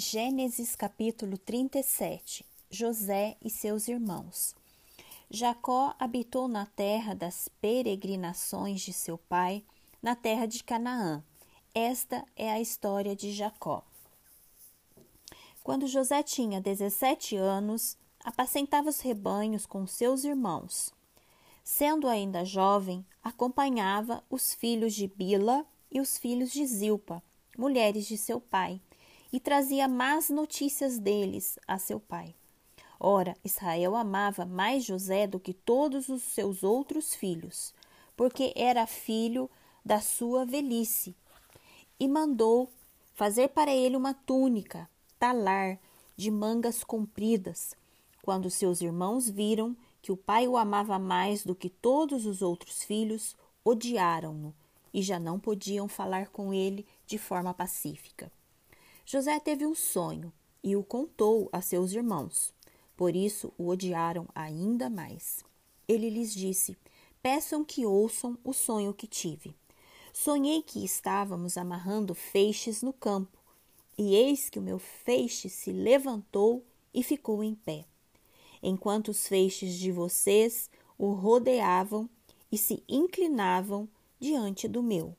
Gênesis capítulo 37 José e seus irmãos. Jacó habitou na terra das peregrinações de seu pai, na terra de Canaã. Esta é a história de Jacó. Quando José tinha 17 anos, apacentava os rebanhos com seus irmãos. Sendo ainda jovem, acompanhava os filhos de Bila e os filhos de Zilpa, mulheres de seu pai e trazia más notícias deles a seu pai. Ora, Israel amava mais José do que todos os seus outros filhos, porque era filho da sua velhice, e mandou fazer para ele uma túnica, talar, de mangas compridas. Quando seus irmãos viram que o pai o amava mais do que todos os outros filhos, odiaram-no e já não podiam falar com ele de forma pacífica. José teve um sonho e o contou a seus irmãos. Por isso o odiaram ainda mais. Ele lhes disse: Peçam que ouçam o sonho que tive. Sonhei que estávamos amarrando feixes no campo, e eis que o meu feixe se levantou e ficou em pé, enquanto os feixes de vocês o rodeavam e se inclinavam diante do meu.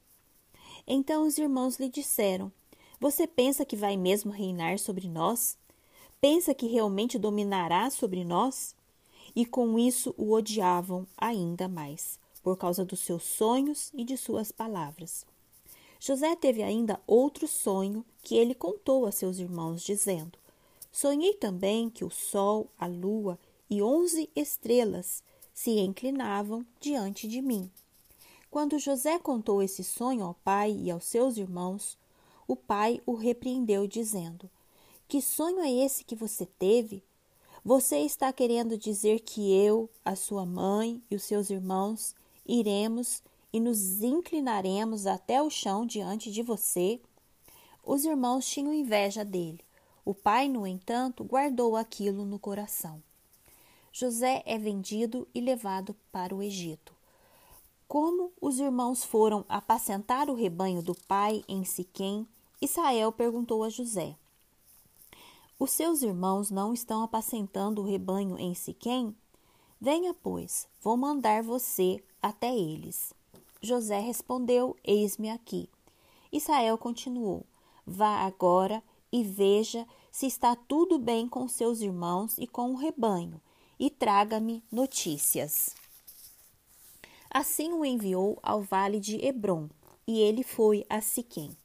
Então os irmãos lhe disseram: você pensa que vai mesmo reinar sobre nós? Pensa que realmente dominará sobre nós? E com isso o odiavam ainda mais, por causa dos seus sonhos e de suas palavras. José teve ainda outro sonho que ele contou a seus irmãos, dizendo: Sonhei também que o sol, a lua e onze estrelas se inclinavam diante de mim. Quando José contou esse sonho ao pai e aos seus irmãos, o pai o repreendeu, dizendo: Que sonho é esse que você teve? Você está querendo dizer que eu, a sua mãe e os seus irmãos iremos e nos inclinaremos até o chão diante de você? Os irmãos tinham inveja dele. O pai, no entanto, guardou aquilo no coração. José é vendido e levado para o Egito. Como os irmãos foram apacentar o rebanho do pai em Siquém, Israel perguntou a José: Os seus irmãos não estão apacentando o rebanho em Siquém? Venha, pois, vou mandar você até eles. José respondeu: Eis-me aqui. Israel continuou: Vá agora e veja se está tudo bem com seus irmãos e com o rebanho, e traga-me notícias. Assim o enviou ao vale de Hebron, e ele foi a Siquém.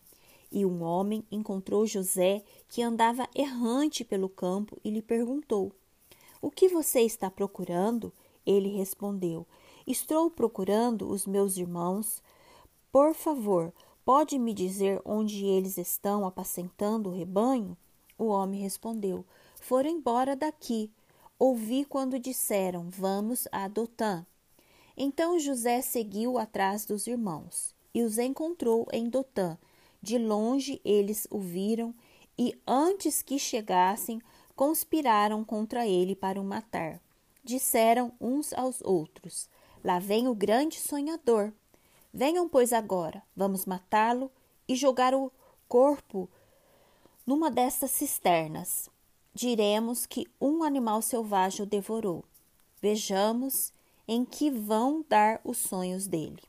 E um homem encontrou José, que andava errante pelo campo, e lhe perguntou: O que você está procurando? Ele respondeu: Estou procurando os meus irmãos. Por favor, pode me dizer onde eles estão apacentando o rebanho? O homem respondeu: Foram embora daqui. Ouvi quando disseram: Vamos a Dotã. Então José seguiu atrás dos irmãos e os encontrou em Dotã de longe eles o viram e, antes que chegassem, conspiraram contra ele para o matar. Disseram uns aos outros: Lá vem o grande sonhador. Venham, pois, agora, vamos matá-lo e jogar o corpo numa destas cisternas. Diremos que um animal selvagem o devorou. Vejamos em que vão dar os sonhos dele.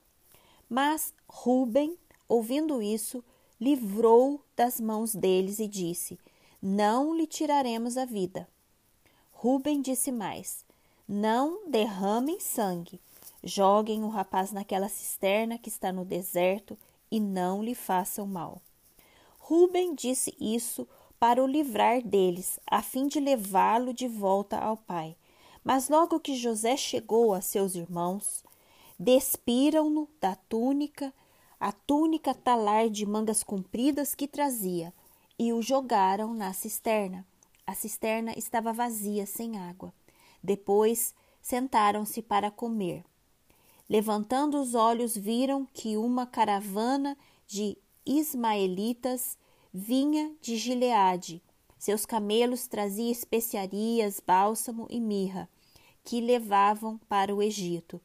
Mas Ruben, ouvindo isso, livrou das mãos deles e disse: Não lhe tiraremos a vida. Ruben disse mais: Não derramem sangue. Joguem o rapaz naquela cisterna que está no deserto e não lhe façam mal. Ruben disse isso para o livrar deles, a fim de levá-lo de volta ao pai. Mas logo que José chegou a seus irmãos, despiram-no da túnica a túnica talar de mangas compridas que trazia e o jogaram na cisterna. A cisterna estava vazia, sem água. Depois sentaram-se para comer. Levantando os olhos, viram que uma caravana de ismaelitas vinha de Gileade. Seus camelos traziam especiarias, bálsamo e mirra, que levavam para o Egito.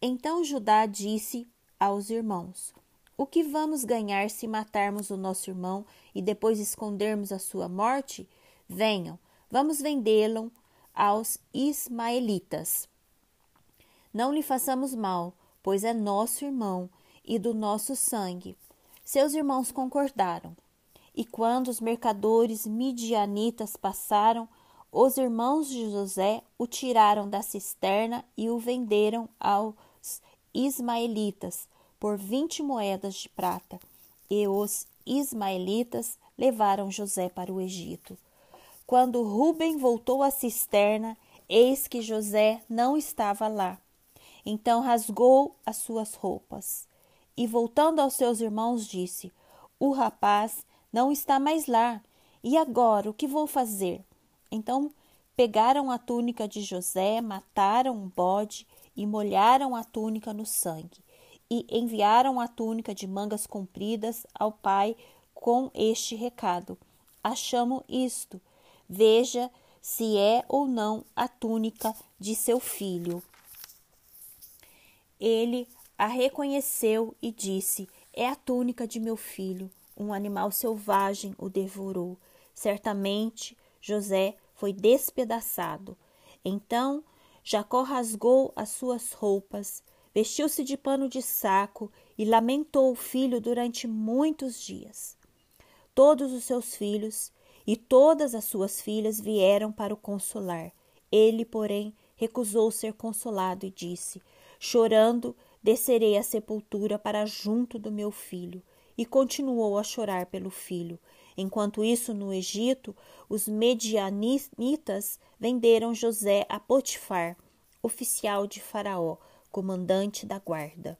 Então Judá disse aos irmãos: O que vamos ganhar se matarmos o nosso irmão e depois escondermos a sua morte? Venham, vamos vendê-lo aos ismaelitas. Não lhe façamos mal, pois é nosso irmão e do nosso sangue. Seus irmãos concordaram. E quando os mercadores midianitas passaram, os irmãos de José o tiraram da cisterna e o venderam aos ismaelitas por vinte moedas de prata. E os ismaelitas levaram José para o Egito. Quando Ruben voltou à cisterna, eis que José não estava lá. Então rasgou as suas roupas e, voltando aos seus irmãos, disse: O rapaz não está mais lá. E agora o que vou fazer? Então pegaram a túnica de José, mataram um bode e molharam a túnica no sangue, e enviaram a túnica de mangas compridas ao pai com este recado: Achamos isto. Veja se é ou não a túnica de seu filho. Ele a reconheceu e disse: É a túnica de meu filho um animal selvagem o devorou. Certamente José foi despedaçado. Então Jacó rasgou as suas roupas, vestiu-se de pano de saco e lamentou o filho durante muitos dias. Todos os seus filhos e todas as suas filhas vieram para o consolar. Ele, porém, recusou ser consolado e disse: Chorando, descerei à sepultura para junto do meu filho e continuou a chorar pelo filho. Enquanto isso, no Egito, os medianitas venderam José a Potifar, oficial de Faraó, comandante da guarda.